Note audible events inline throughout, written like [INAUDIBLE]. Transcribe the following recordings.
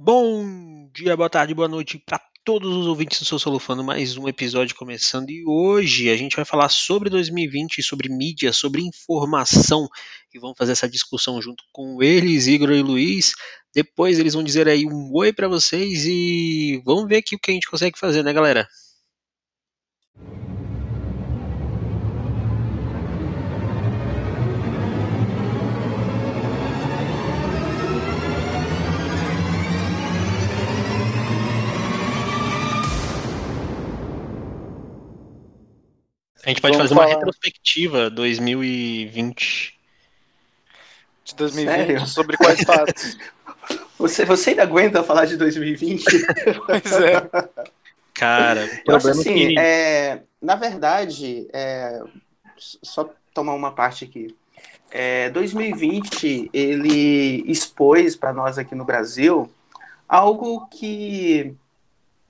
Bom dia, boa tarde, boa noite para todos os ouvintes do Sou Solufano, mais um episódio começando e hoje a gente vai falar sobre 2020, sobre mídia, sobre informação e vamos fazer essa discussão junto com eles, Igor e Luiz. Depois eles vão dizer aí um oi para vocês e vamos ver aqui o que a gente consegue fazer, né, galera? A gente pode Vamos fazer uma falar. retrospectiva 2020. de 2020 Sério? sobre quais fatos. [LAUGHS] Você, você ainda aguenta falar de 2020? [LAUGHS] pois é. Cara, Eu acho problema assim, é que... é, na verdade, é, só tomar uma parte aqui. É, 2020 ele expôs para nós aqui no Brasil algo que,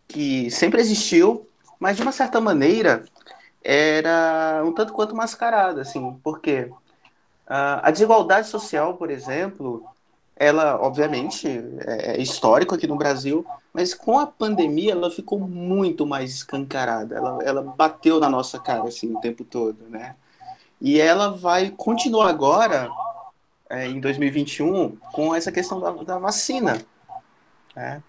que sempre existiu, mas de uma certa maneira era um tanto quanto mascarado, assim, porque ah, a desigualdade social, por exemplo, ela obviamente é é histórico aqui no Brasil, mas com a pandemia ela ficou muito mais escancarada. Ela, ela bateu na nossa cara assim o tempo todo, né? E ela vai continuar agora, é, em 2021, com essa questão da, da vacina. né?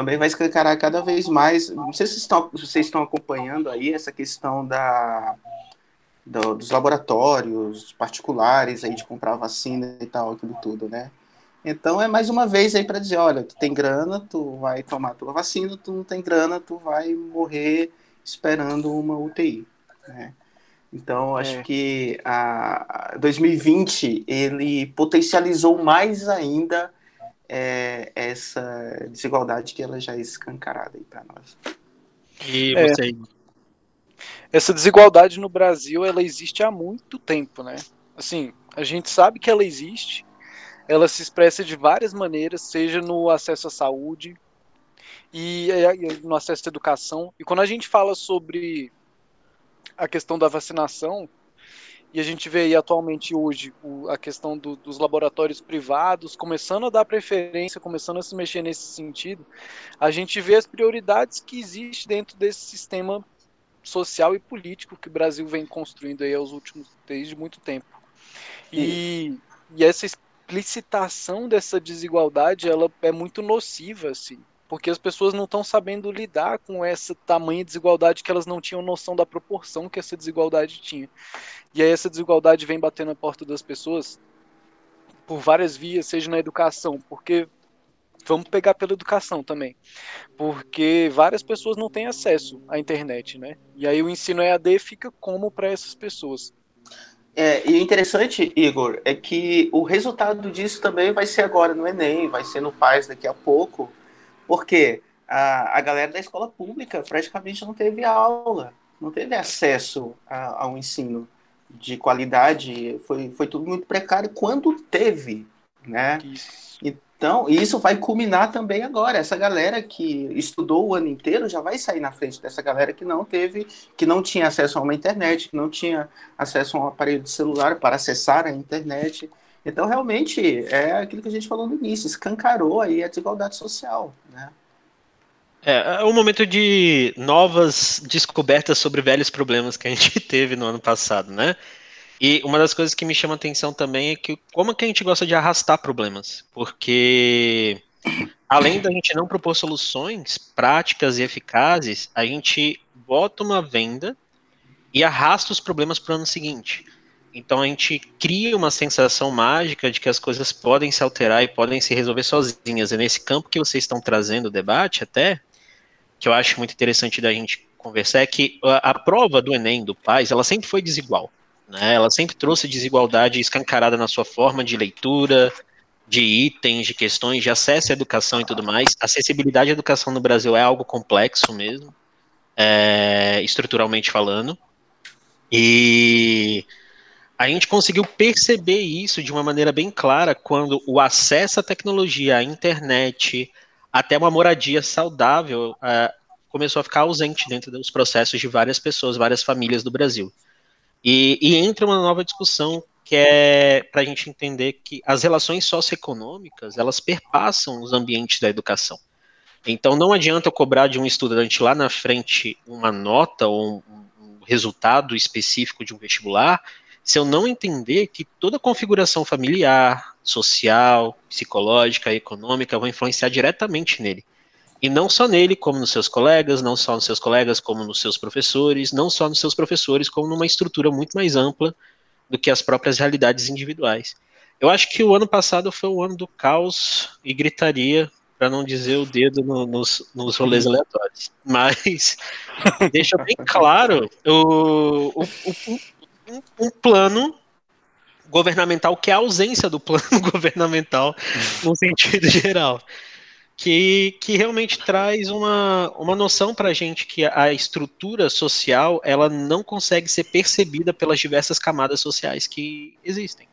Também vai escancarar cada vez mais. Não sei se vocês estão, se vocês estão acompanhando aí essa questão da, do- dos laboratórios particulares aí de comprar vacina e tal, aquilo tudo, né? Então é mais uma vez aí para dizer, olha, tu tem grana, tu vai tomar tua vacina, tu não tem grana, tu vai morrer esperando uma UTI, né? Então acho É. que a a 2020 ele potencializou mais ainda é, essa desigualdade que ela já é escancarada aí para nós. E É. você, Essa desigualdade no Brasil, ela existe há muito tempo, né? Assim, a gente sabe que ela existe, ela se expressa de várias maneiras, seja no acesso à saúde e no acesso à educação. E quando a gente fala sobre a questão da vacinação, e a gente vê aí atualmente hoje o- a questão do- dos laboratórios privados começando a dar preferência, começando a se mexer nesse sentido, a gente vê as prioridades que existem dentro desse sistema social e político que o Brasil vem construindo aí aos últimos desde muito tempo. E, e essa explicitação dessa desigualdade, ela é muito nociva, assim, porque as pessoas não estão sabendo lidar com essa tamanha desigualdade que elas não tinham noção da proporção que essa desigualdade tinha. E aí essa desigualdade vem batendo na porta das pessoas por várias vias, seja na educação, porque vamos pegar pela educação também, porque várias pessoas não têm acesso à internet, né? E aí o ensino EAD fica como para essas pessoas. É, e interessante, Igor, é que o resultado disso também vai ser agora no Enem, vai ser no PAS daqui a pouco, porque a, a galera da escola pública praticamente não teve aula, não teve acesso a- ao ensino de qualidade, foi, foi tudo muito precário quando teve, né? Isso. Então, isso vai culminar também agora. Essa galera que estudou o ano inteiro já vai sair na frente dessa galera que não teve, que não tinha acesso a uma internet, que não tinha acesso a um aparelho de celular para acessar a internet. Então, realmente, é aquilo que a gente falou no início, escancarou aí a desigualdade social, né? É, é um momento de novas descobertas sobre velhos problemas que a gente [LAUGHS] teve no ano passado, né? E uma das coisas que me chama atenção também é que como que a gente gosta de arrastar problemas, porque além da gente não propor soluções práticas e eficazes, a gente bota uma venda e arrasta os problemas para o ano seguinte. Então a gente cria uma sensação mágica de que as coisas podem se alterar e podem se resolver sozinhas. É nesse campo que vocês estão trazendo o debate até, que eu acho muito interessante da gente conversar, é que a, a prova do Enem, do PAIS, ela sempre foi desigual. Né? Ela sempre trouxe desigualdade escancarada na sua forma de leitura, de itens, de questões, de acesso à educação e tudo mais. Acessibilidade à educação no Brasil é algo complexo mesmo, é, estruturalmente falando. E a gente conseguiu perceber isso de uma maneira bem clara quando o acesso à tecnologia, à internet, até uma moradia saudável, uh, começou a ficar ausente dentro dos processos de várias pessoas, várias famílias do Brasil. E, e entra uma nova discussão que é para a gente entender que as relações socioeconômicas elas perpassam os ambientes da educação. Então não adianta eu cobrar de um estudante lá na frente uma nota ou um, um resultado específico de um vestibular se eu não entender que toda a configuração familiar, social, psicológica, econômica vai influenciar diretamente nele. E não só nele, como nos seus colegas, não só nos seus colegas, como nos seus professores, não só nos seus professores, como numa estrutura muito mais ampla do que as próprias realidades individuais. Eu acho que o ano passado foi o ano do caos e gritaria, para não dizer o dedo no, nos, nos rolês aleatórios. Mas [LAUGHS] deixa bem claro o, o, o, um, um plano governamental que é a ausência do plano [LAUGHS] governamental no sentido [LAUGHS] geral. Que, que realmente traz uma, uma noção para a gente que a estrutura social ela não consegue ser percebida pelas diversas camadas sociais que existem.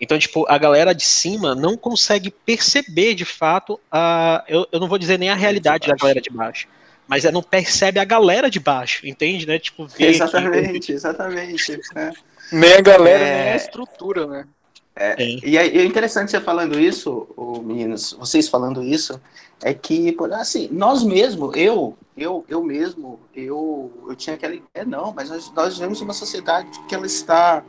Então, tipo, a galera de cima não consegue perceber de fato a. Eu, eu não vou dizer nem a realidade da galera de baixo mas é, não percebe a galera de baixo, entende, né? Tipo, exatamente, que... exatamente. É. Nem a galera, é... nem a estrutura, né? É, é. E é interessante você falando isso, meninos, vocês falando isso, é que, assim, nós mesmos, eu, eu, eu mesmo, eu, eu tinha aquela ideia, não, mas nós, nós vivemos uma sociedade que ela está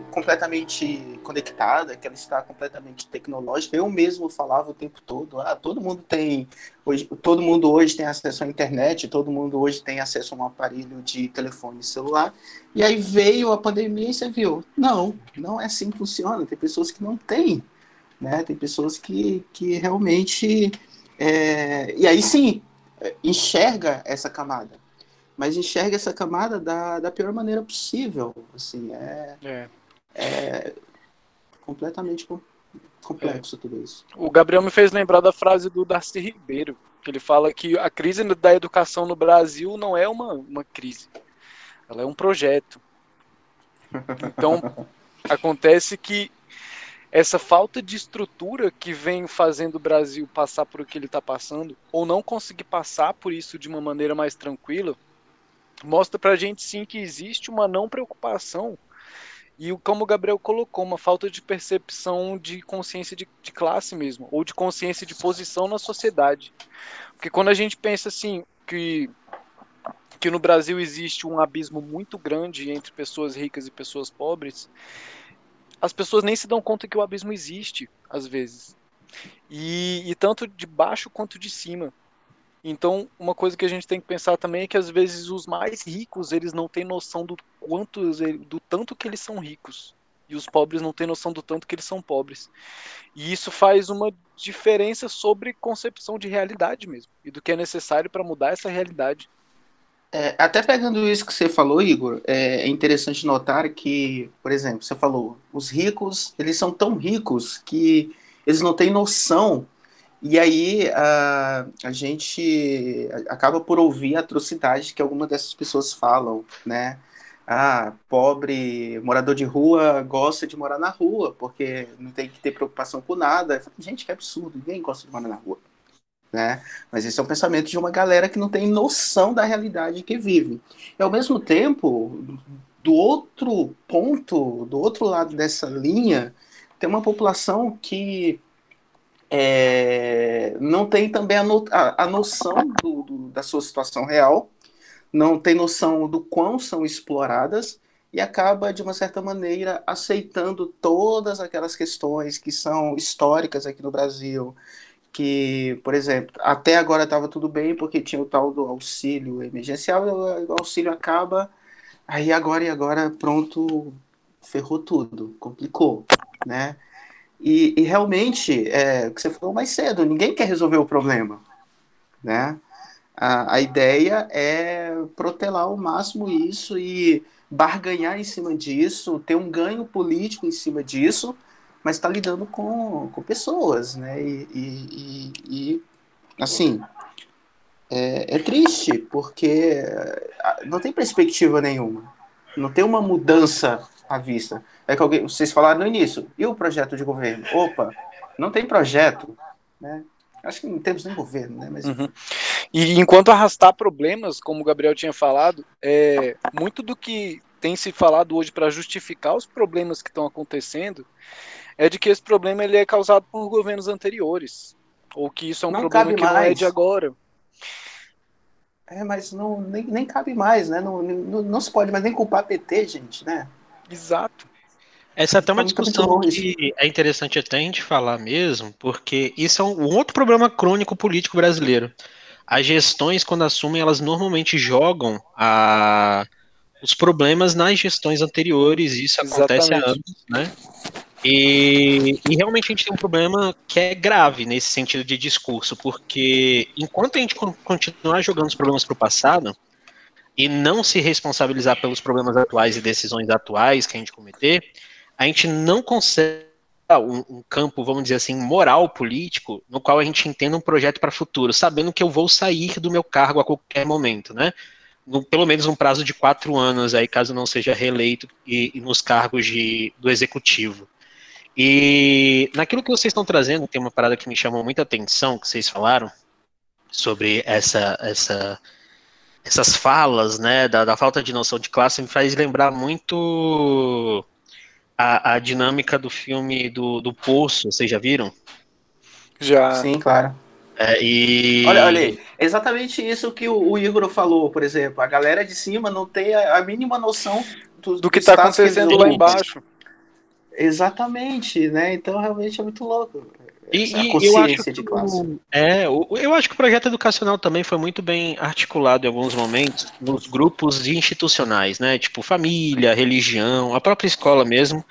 completamente conectada, que ela está completamente tecnológica. Eu mesmo falava o tempo todo, ah, todo mundo tem hoje, todo mundo hoje tem acesso à internet, todo mundo hoje tem acesso a um aparelho de telefone celular. E aí veio a pandemia e você viu, não, não é assim que funciona. Tem pessoas que não têm, né? Tem pessoas que, que realmente é... e aí sim enxerga essa camada mas enxerga essa camada da, da pior maneira possível. Assim, é, é é completamente complexo é. tudo isso. O Gabriel me fez lembrar da frase do Darcy Ribeiro, que ele fala que a crise da educação no Brasil não é uma, uma crise, ela é um projeto. Então, [LAUGHS] acontece que essa falta de estrutura que vem fazendo o Brasil passar por o que ele está passando, ou não conseguir passar por isso de uma maneira mais tranquila, mostra para a gente sim que existe uma não preocupação e como o Gabriel colocou, uma falta de percepção de consciência de, de, classe mesmo, ou de consciência de posição na sociedade. Porque quando a gente pensa assim, que, que no Brasil existe um abismo muito grande entre pessoas ricas e pessoas pobres, as pessoas nem se dão conta que o abismo existe, às vezes. E, e tanto de baixo quanto de cima. Então, uma coisa que a gente tem que pensar também é que às vezes os mais ricos, eles não têm noção do quanto do tanto que eles são ricos. E os pobres não têm noção do tanto que eles são pobres. E isso faz uma diferença sobre concepção de realidade mesmo, e do que é necessário para mudar essa realidade. É, até pegando isso que você falou, Igor, é, é interessante notar que, por exemplo, você falou, os ricos, eles são tão ricos que eles não têm noção e aí a, a gente acaba por ouvir atrocidades que algumas dessas pessoas falam, né? Ah, pobre morador de rua gosta de morar na rua, porque não tem que ter preocupação com nada. Gente, que absurdo, ninguém gosta de morar na rua. Né? Mas esse é o pensamento de uma galera que não tem noção da realidade que vive. E ao mesmo tempo, do outro ponto, do outro lado dessa linha, tem uma população que é, não tem também a, no, a, a noção do, do, da sua situação real, não tem noção do quão são exploradas e acaba, de uma certa maneira, aceitando todas aquelas questões que são históricas aqui no Brasil, que, por exemplo, até agora estava tudo bem porque tinha o tal do auxílio emergencial, e o auxílio acaba, aí agora e agora, pronto, ferrou tudo, complicou, né? E, e realmente, é, o que você falou mais cedo, ninguém quer resolver o problema, né? A, a ideia é protelar ao máximo isso e barganhar em cima disso, ter um ganho político em cima disso, mas está lidando com, com pessoas, né? E, e, e assim, é, é, triste, porque não tem perspectiva nenhuma, não tem uma mudança à vista. É que alguém, vocês falaram no início, e o projeto de governo? Opa, não tem projeto, né? Acho que não temos nem governo, né? Mas... Uhum. E enquanto arrastar problemas, como o Gabriel tinha falado, é, muito do que tem se falado hoje para justificar os problemas que estão acontecendo é de que esse problema ele é causado por governos anteriores, ou que isso é um não problema que mais. não é de agora. É, mas não, nem, nem cabe mais, né? Não, não, não se pode mais nem culpar PT, gente, né? Exato. Essa é até uma discussão que é interessante até a gente falar mesmo, porque isso é um, outro problema crônico político brasileiro. As gestões, quando assumem, elas normalmente jogam a, os problemas nas gestões anteriores, isso Exatamente. acontece há anos, né? E, e, realmente a gente tem um problema que é grave nesse sentido de discurso, porque enquanto a gente continuar jogando os problemas para o passado e não se responsabilizar pelos problemas atuais e decisões atuais que a gente cometer, a gente não consegue um, um, campo, vamos dizer assim, moral político, no qual a gente entenda um projeto para o futuro, sabendo que eu vou sair do meu cargo a qualquer momento, né? No, pelo menos um prazo de quatro anos, aí caso não seja reeleito e, e nos cargos de, do executivo. E naquilo que vocês estão trazendo, tem uma parada que me chamou muita atenção, que vocês falaram, sobre essa, essa, essas falas, né, da, da falta de noção de classe, me faz lembrar muito a, a dinâmica do filme do, do Poço, vocês já viram? Já. Sim, claro. É, e... Olha, olha, exatamente isso que o, o, Igor falou, por exemplo. A galera de cima não tem a, a mínima noção do, do que está acontecendo lá embaixo. Exatamente, né? Então realmente é muito louco. E, e eu acho que, de classe. É, eu acho que o projeto educacional também foi muito bem articulado em alguns momentos nos grupos institucionais, né? Tipo família, religião, a própria escola mesmo.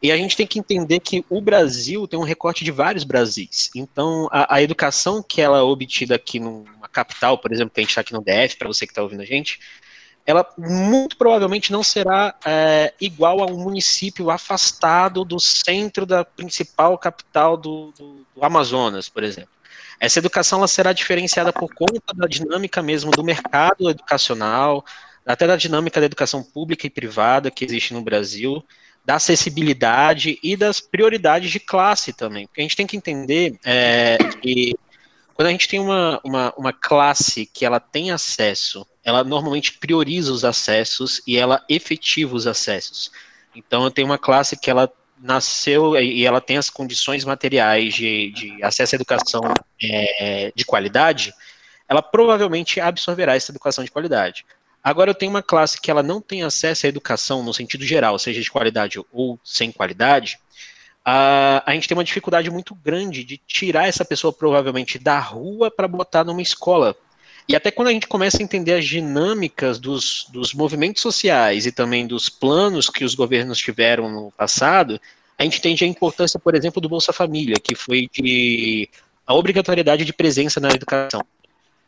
E a gente tem que entender que o Brasil tem um recorte de vários Brasis. Então, a, a educação que ela é obtida aqui numa capital, por exemplo, que a gente está aqui no DF, para você que está ouvindo a gente, ela muito provavelmente não será é, igual a um município afastado do centro da principal capital do, do, do, Amazonas, por exemplo. Essa educação ela será diferenciada por conta da dinâmica mesmo do mercado educacional, até da dinâmica da educação pública e privada que existe no Brasil, da acessibilidade e das prioridades de classe também. Porque a gente tem que entender é, que quando a gente tem uma, uma, uma classe que ela tem acesso ela normalmente prioriza os acessos e ela efetiva os acessos. Então, eu tenho uma classe que ela nasceu e ela tem as condições materiais de, de acesso à educação é, de qualidade, ela provavelmente absorverá essa educação de qualidade. Agora, eu tenho uma classe que ela não tem acesso à educação no sentido geral, seja de qualidade ou sem qualidade, a, a gente tem uma dificuldade muito grande de tirar essa pessoa provavelmente da rua para botar numa escola, e até quando a gente começa a entender as dinâmicas dos, dos movimentos sociais e também dos planos que os governos tiveram no passado, a gente entende a importância, por exemplo, do Bolsa Família, que foi de a obrigatoriedade de presença na educação.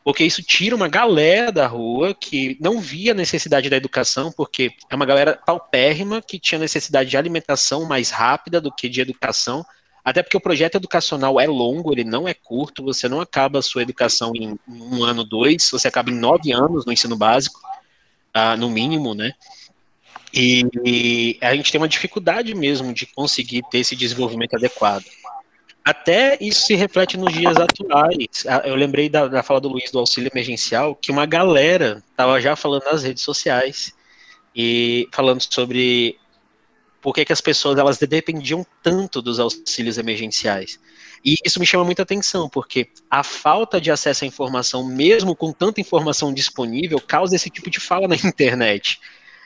Porque isso tira uma galera da rua que não via necessidade da educação, porque é uma galera paupérrima que tinha necessidade de alimentação mais rápida do que de educação, até porque o projeto educacional é longo, ele não é curto, você não acaba a sua educação em um ano, dois, você acaba em nove anos no ensino básico, uh, no mínimo, né? E, e, a gente tem uma dificuldade mesmo de conseguir ter esse desenvolvimento adequado. Até isso se reflete nos dias atuais. Ah, eu lembrei da, da fala do Luiz do auxílio emergencial, que uma galera estava já falando nas redes sociais e falando sobre por que, que as pessoas elas dependiam tanto dos auxílios emergenciais. E isso me chama muita atenção, porque a falta de acesso à informação, mesmo com tanta informação disponível, causa esse tipo de fala na [LAUGHS] internet.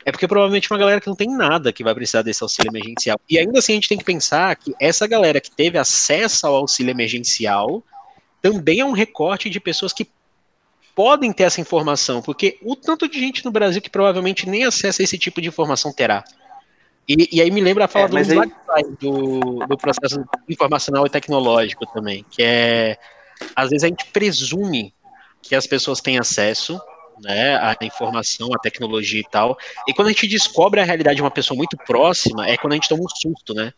É porque provavelmente uma galera que não tem nada que vai precisar desse auxílio emergencial. E ainda assim a gente tem que pensar que essa galera que teve acesso ao auxílio emergencial também é um recorte de pessoas que podem ter essa informação, porque o tanto de gente no Brasil que provavelmente nem acesso a esse tipo de informação terá. E, e aí me lembra a fala é, do, aí... do, do processo informacional e tecnológico também, que é às vezes a gente presume que as pessoas têm acesso né, à informação, à tecnologia e tal. E quando a gente descobre a realidade de uma pessoa muito próxima, é quando a gente toma um susto, né?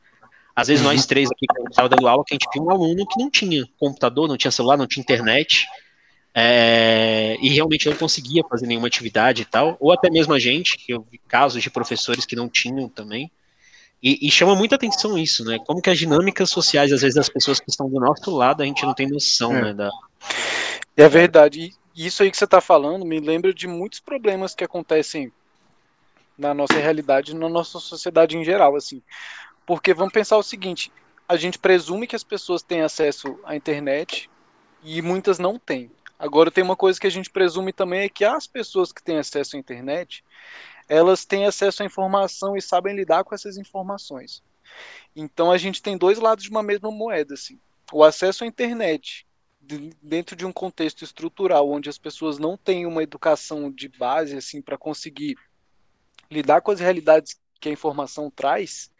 Às vezes nós uhum. três aqui, quando estava dando aula, que a gente viu um aluno que não tinha computador, não tinha celular, não tinha internet, é, e realmente não conseguia fazer nenhuma atividade e tal, ou até mesmo a gente, que eu vi casos de professores que não tinham também, e, e, chama muita atenção isso, né? Como que as dinâmicas sociais, às vezes, das pessoas que estão do nosso lado, a gente não tem noção, é. né? Da... É verdade. E isso aí que você está falando me lembra de muitos problemas que acontecem na nossa realidade, na nossa sociedade em geral, assim. Porque vamos pensar o seguinte, a gente presume que as pessoas têm acesso à internet e muitas não têm. Agora tem uma coisa que a gente presume também é que as pessoas que têm acesso à internet, elas têm acesso à informação e sabem lidar com essas informações. Então a gente tem dois lados de uma mesma moeda, assim. O acesso à internet dentro de um contexto estrutural onde as pessoas não têm uma educação de base assim para conseguir lidar com as realidades que a informação traz,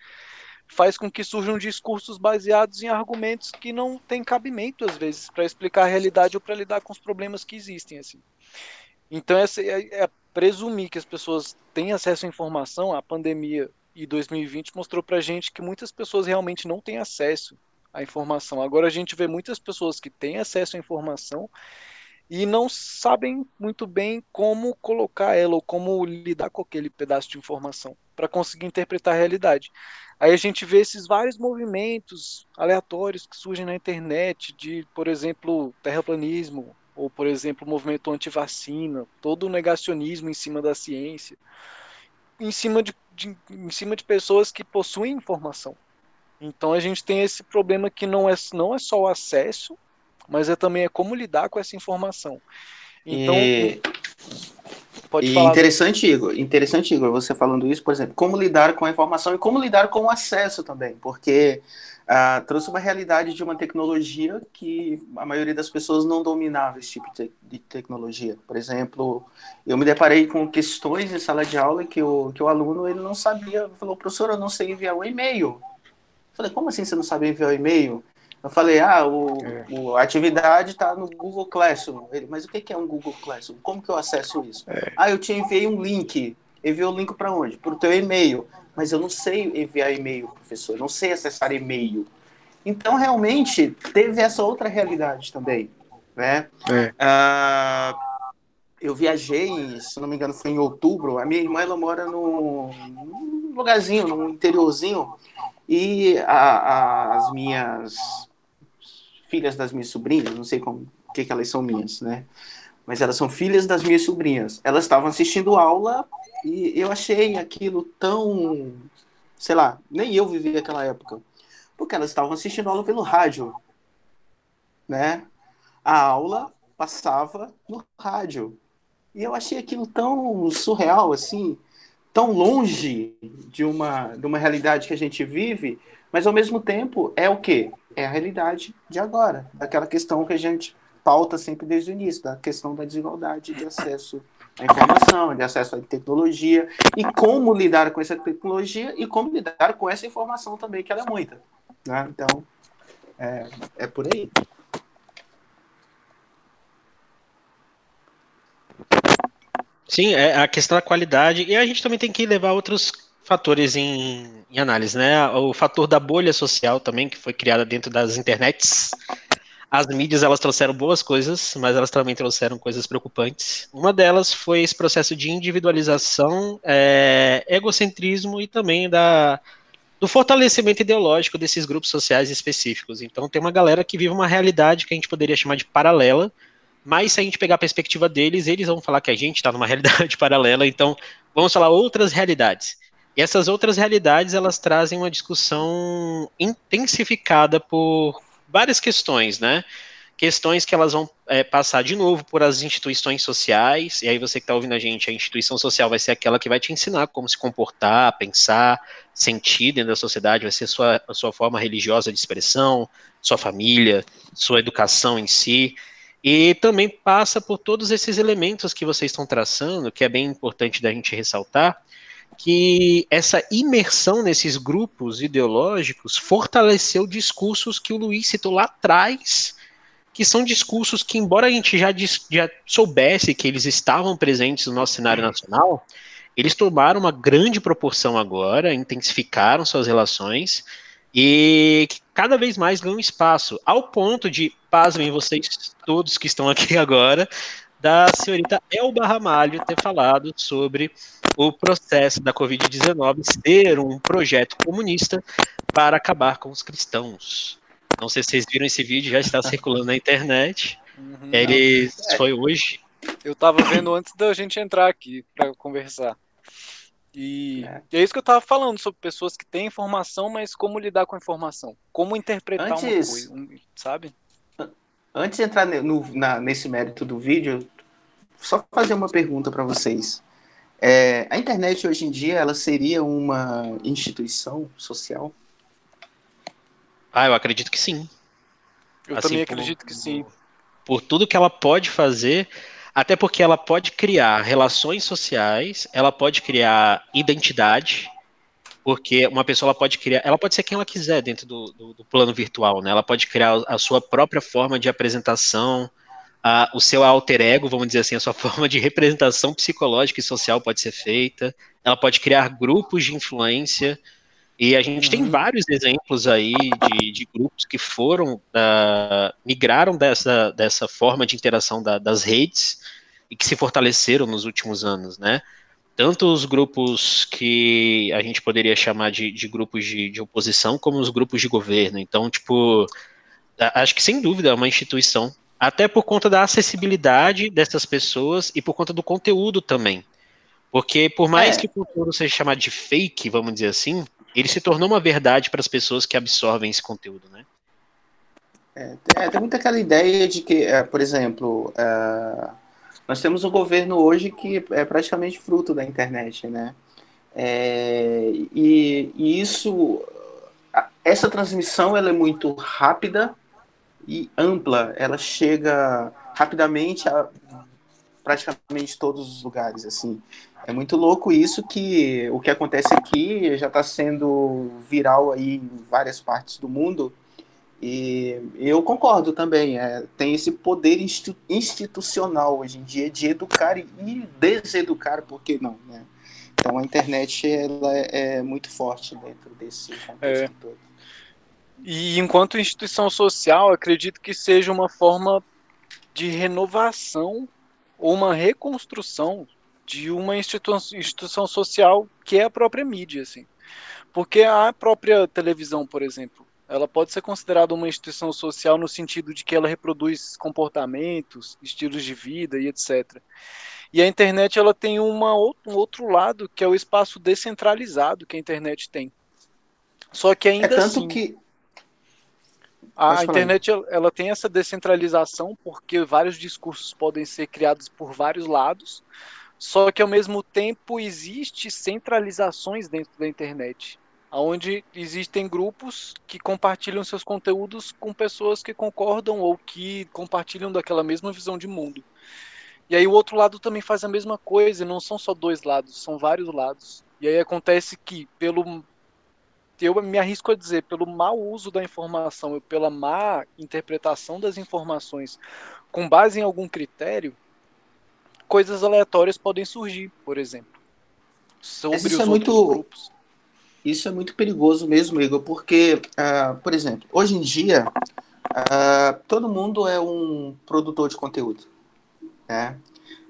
faz com que surjam discursos baseados em argumentos que não têm cabimento às vezes para explicar a realidade ou para lidar com os problemas que existem assim. Então essa é, é presumir que as pessoas têm acesso à informação, a pandemia e 2020 mostrou para gente que muitas pessoas realmente não têm acesso à informação. Agora a gente vê muitas pessoas que têm acesso à informação e não sabem muito bem como colocar ela ou como lidar com aquele pedaço de informação para conseguir interpretar a realidade. Aí a gente vê esses vários movimentos aleatórios que surgem na internet, de, por exemplo, terraplanismo, ou, por exemplo, o movimento anti-vacina, todo o negacionismo em cima da ciência, em cima de, de, em cima de pessoas que possuem informação. Então a gente tem esse problema que não é, não é só o acesso, mas é também é como lidar com essa informação. Então, e... Pode e falar. Interessante, Igor. Interessante, Igor, você falando isso, por exemplo, como lidar com a informação e como lidar com o acesso também, porque uh, trouxe uma realidade de uma tecnologia que a maioria das pessoas não dominava esse tipo de, de, tecnologia. Por exemplo, eu me deparei com questões em sala de aula que o, que o aluno ele não sabia, falou, professor, eu não sei enviar um e-mail. Falei, como assim você não sabe enviar um e-mail? Eu falei, ah, o, é. o a atividade está no Google Classroom. Ele, mas o que é um Google Classroom? Como que eu acesso isso? É. Ah, eu te enviei um link. Enviou o link para onde? Para o teu e-mail. Mas eu não sei enviar e-mail, professor. Eu não sei acessar e-mail. Então, realmente, teve essa outra realidade também. Né? É. Ah, eu viajei, se não me engano, foi em outubro. A minha irmã ela mora num, num lugarzinho, num interiorzinho, e a, a, as minhas filhas das minhas sobrinhas, não sei como que, que elas são minhas, né? Mas elas são filhas das minhas sobrinhas. Elas estavam assistindo aula e eu achei aquilo tão, sei lá, nem eu vivi aquela época, porque elas estavam assistindo aula pelo rádio, né? A aula passava no rádio. E eu achei aquilo tão surreal, assim, tão longe de uma, de uma realidade que a gente vive, mas ao mesmo tempo é o quê? é a realidade de agora, daquela questão que a gente pauta sempre desde o início, da questão da desigualdade de acesso à informação, de acesso à tecnologia, e como lidar com essa tecnologia e como lidar com essa informação também, que ela é muita. Né? Então, é, é por aí. Sim, é a questão da qualidade, e a gente também tem que levar outros fatores em, em, análise, né? O fator da bolha social também, que foi criada dentro das internets. As mídias, elas trouxeram boas coisas, mas elas também trouxeram coisas preocupantes. Uma delas foi esse processo de individualização, é, egocentrismo e também da, do fortalecimento ideológico desses grupos sociais específicos. Então, tem uma galera que vive uma realidade que a gente poderia chamar de paralela, mas se a gente pegar a perspectiva deles, eles vão falar que a gente está numa [LAUGHS] realidade paralela, então vamos falar outras realidades. E essas outras realidades, elas trazem uma discussão intensificada por várias questões, né? Questões que elas vão é, passar de novo por as instituições sociais, e aí você que está ouvindo a gente, a instituição social vai ser aquela que vai te ensinar como se comportar, pensar, sentir dentro da sociedade, vai ser sua, a sua forma religiosa de expressão, sua família, sua educação em si, e também passa por todos esses elementos que vocês estão traçando, que é bem importante da gente ressaltar, que essa imersão nesses grupos ideológicos fortaleceu discursos que o Luiz citou lá atrás, que são discursos que, embora a gente já, já soubesse que eles estavam presentes no nosso cenário nacional, eles tomaram uma grande proporção agora, intensificaram suas relações e cada vez mais ganham espaço, ao ponto de, pasmem vocês todos que estão aqui [LAUGHS] agora, da senhorita Elba Ramalho ter falado sobre o processo da Covid-19 ser um projeto comunista para acabar com os cristãos. Não sei se vocês viram esse vídeo, já está circulando na internet. Uhum, Ele é, foi hoje. Eu estava vendo antes da gente entrar aqui para conversar. E é. é, isso que eu estava falando sobre pessoas que têm informação, mas como lidar com a informação, como interpretar Antes... uma coisa, sabe? Antes de entrar no, na, nesse mérito do vídeo, só fazer uma pergunta para vocês. É, a internet hoje em dia ela seria uma instituição social? Ah, eu acredito que sim. Eu assim, também acredito por, que sim. Por tudo que ela pode fazer, até porque ela pode criar relações sociais, ela pode criar identidade, porque uma pessoa ela pode criar, ela pode ser quem ela quiser dentro do, do, do plano virtual, né? Ela pode criar a sua própria forma de apresentação, a, o seu alter ego, vamos dizer assim, a sua [LAUGHS] forma de representação psicológica e social pode ser feita. Ela pode criar grupos de influência. E a gente uhum. tem vários exemplos aí de, de grupos que foram, uh, migraram dessa, dessa forma de interação da, das redes e que se fortaleceram nos últimos anos, né? tanto os grupos que a gente poderia chamar de, de grupos de, de, oposição, como os grupos de governo. Então, tipo, acho que sem dúvida é uma instituição, até por conta da acessibilidade dessas pessoas e por conta do conteúdo também. Porque por mais é. que o conteúdo seja chamado de fake, vamos dizer assim, ele se tornou uma verdade para as pessoas que absorvem esse conteúdo, né? É, tem muito aquela ideia de que, é, por exemplo, uh nós temos um governo hoje que é praticamente fruto da internet, né? É, e, e, isso, essa transmissão ela é muito rápida e ampla, ela chega rapidamente a praticamente todos os lugares, assim. É muito louco isso que o que acontece aqui já está sendo viral aí em várias partes do mundo e eu concordo também, é, tem esse poder institu institucional hoje em dia de educar e deseducar, por que não, né? Então a internet ela é, é muito forte dentro desse contexto é. todo. E enquanto instituição social, acredito que seja uma forma de renovação ou uma reconstrução de uma instituição, instituição social que é a própria mídia, assim. Porque a própria televisão, por exemplo, ela pode ser considerada uma instituição social no sentido de que ela reproduz comportamentos, estilos de vida e etc. E a internet ela tem uma, um outro lado que é o espaço descentralizado que a internet tem. Só que ainda é tanto assim, que a internet ela tem essa descentralização porque vários discursos podem ser criados por vários lados. Só que ao mesmo tempo existe centralizações dentro da internet onde existem grupos que compartilham seus conteúdos com pessoas que concordam ou que compartilham daquela mesma visão de mundo. E aí o outro lado também faz a mesma coisa, não são só dois lados, são vários lados. E aí acontece que pelo eu me arrisco a dizer, pelo mau uso da informação e pela má interpretação das informações com base em algum critério, coisas aleatórias podem surgir, por exemplo. Sobre Isso os é muito grupos. Isso é muito perigoso mesmo, Igor, porque, uh, por exemplo, hoje em dia, uh, todo mundo é um produtor de conteúdo. Né?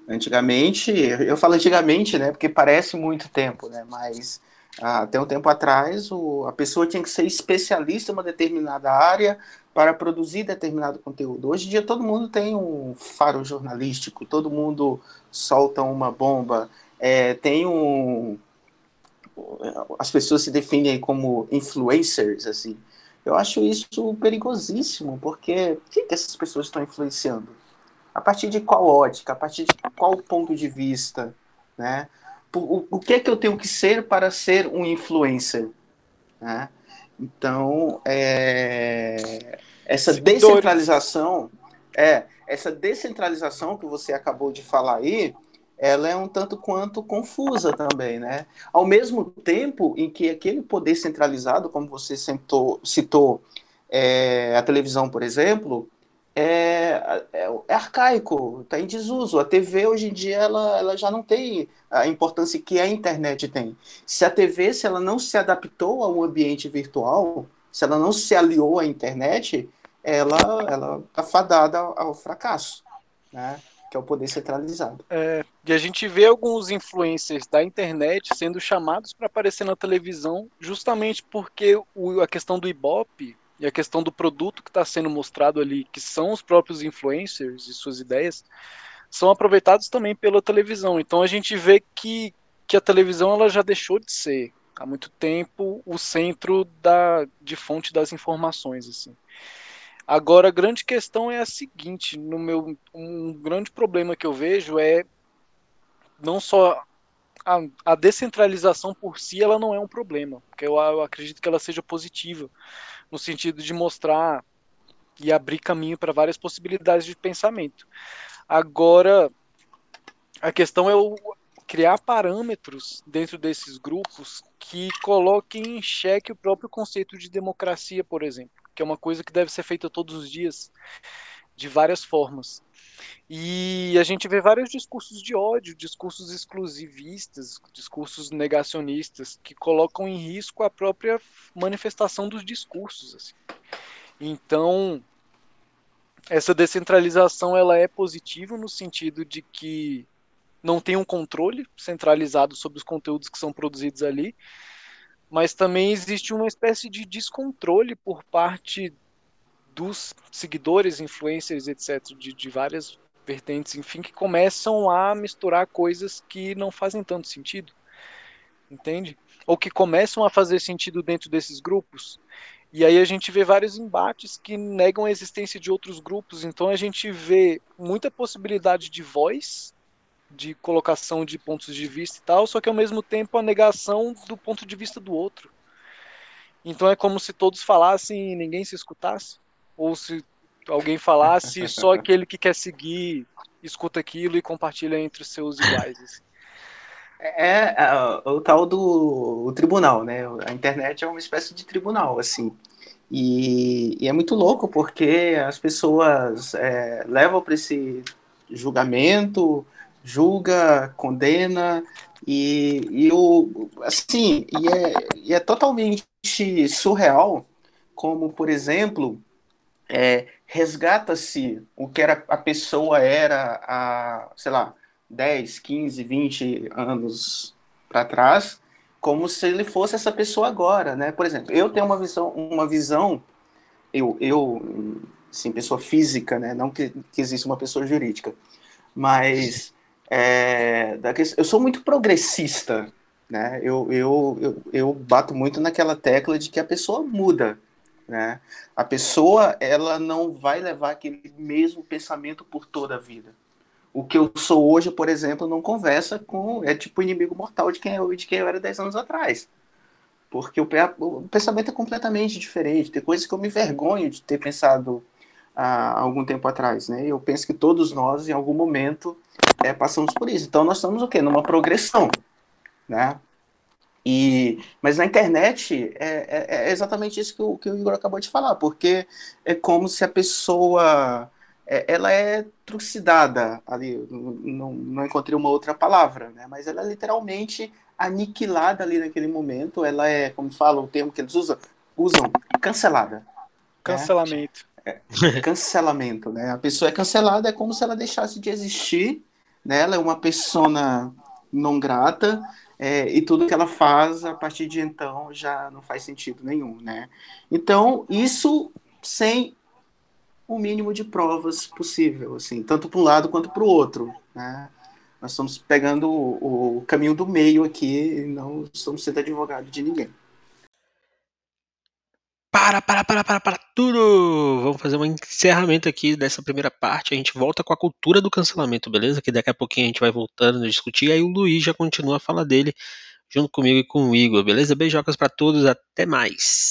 Antigamente, eu falo antigamente, né, porque parece muito tempo, né, mas até um tempo atrás, o, a pessoa tinha que ser especialista em uma determinada área para produzir determinado conteúdo. Hoje em dia, todo mundo tem um faro jornalístico, todo mundo solta uma bomba, é, tem um as pessoas se definem como influencers, assim. Eu acho isso perigosíssimo, porque o que, que essas pessoas estão influenciando? A partir de qual ótica? A partir de qual ponto de vista? Né? O, o que é que eu tenho que ser para ser um influencer? Né? Então, é, essa descentralização, é, essa descentralização que você acabou de falar aí, ela é um tanto quanto confusa também, né? Ao mesmo tempo em que aquele poder centralizado, como você sentou, citou, é, a televisão, por exemplo, é, é, é arcaico, está em desuso. A TV hoje em dia ela, ela já não tem a importância que a internet tem. Se a TV, se ela não se adaptou a um ambiente virtual, se ela não se aliou à internet, ela ela está fadada ao fracasso, né? que é o poder centralizado. É, e a gente vê alguns influencers da internet sendo chamados para aparecer na televisão justamente porque o, a questão do Ibope e a questão do produto que está sendo mostrado ali, que são os próprios influencers e suas ideias, são aproveitados também pela televisão. Então a gente vê que que a televisão ela já deixou de ser há muito tempo o centro da, de fonte das informações assim. Agora a grande questão é a seguinte, no meu um grande problema que eu vejo é não só a, a descentralização por si ela não é um problema, porque eu, eu acredito que ela seja positiva no sentido de mostrar e abrir caminho para várias possibilidades de pensamento. Agora, a questão é o, criar parâmetros dentro desses grupos que coloquem em xeque o próprio conceito de democracia, por exemplo, que é uma coisa que deve ser feita todos os dias, de várias formas. E a gente vê vários discursos de ódio, discursos exclusivistas, discursos negacionistas, que colocam em risco a própria manifestação dos discursos. Assim. Então, essa descentralização ela é positiva no sentido de que não tem um controle centralizado sobre os conteúdos que são produzidos ali, mas também existe uma espécie de descontrole por parte dos seguidores, influencers, etc., de, de várias vertentes, enfim, que começam a misturar coisas que não fazem tanto sentido, entende? Ou que começam a fazer sentido dentro desses grupos. E aí a gente vê vários embates que negam a existência de outros grupos. Então a gente vê muita possibilidade de voz de colocação de pontos de vista e tal, só que ao mesmo tempo a negação do ponto de vista do outro. Então é como se todos falassem e ninguém se escutasse, ou se alguém falasse só [LAUGHS] aquele que quer seguir escuta aquilo e compartilha entre os seus iguais. Assim. É, é o tal do o tribunal, né? A internet é uma espécie de tribunal, assim. E, e é muito louco porque as pessoas é, levam para esse julgamento, julga, condena, e, e o, assim, e é, e é totalmente surreal, como, por exemplo, é, resgata-se o que era, a pessoa era há, sei lá, 10, 15, 20 anos para trás, como se ele fosse essa pessoa agora, né? Por exemplo, eu tenho uma visão, uma visão eu, eu sim, pessoa física, né? Não que, que exista uma pessoa jurídica, mas é, eu sou muito progressista, né? Eu, eu, eu, eu bato muito naquela tecla de que a pessoa muda, né? A pessoa ela não vai levar aquele mesmo pensamento por toda a vida. O que eu sou hoje, por exemplo, não conversa com é tipo inimigo mortal de quem eu de quem eu era 10 anos atrás. Porque o, o pensamento é completamente diferente. Tem coisas que eu me vergonho de ter pensado há algum tempo atrás, né? Eu penso que todos nós, em algum momento, é, passamos por isso. Então nós estamos o quê? Numa progressão, né? E, mas na internet é, é, é exatamente isso que o, que o, Igor acabou de falar, porque é como se a pessoa é, ela é trucidada ali, não, não encontrei uma outra palavra, né? mas ela é literalmente aniquilada ali naquele momento, ela é, como fala o termo que eles usam, usam cancelada. Né? Cancelamento. Né? cancelamento, né? A pessoa é cancelada, é como se ela deixasse de existir né? Ela é uma persona não grata é, e tudo que ela faz a partir de então já não faz sentido nenhum, né? Então isso sem o mínimo de provas possível, assim, tanto para um lado quanto para o outro, né? Nós estamos pegando o, o caminho do meio aqui não estamos sendo advogado de ninguém. Para, para, para, para, para tudo! Vamos fazer um encerramento aqui dessa primeira parte. A gente volta com a cultura do cancelamento, beleza? Que daqui a pouquinho a gente vai voltando a discutir. Aí o Luiz já continua a fala dele junto comigo e com o Igor, beleza? Beijocas para todos, até mais!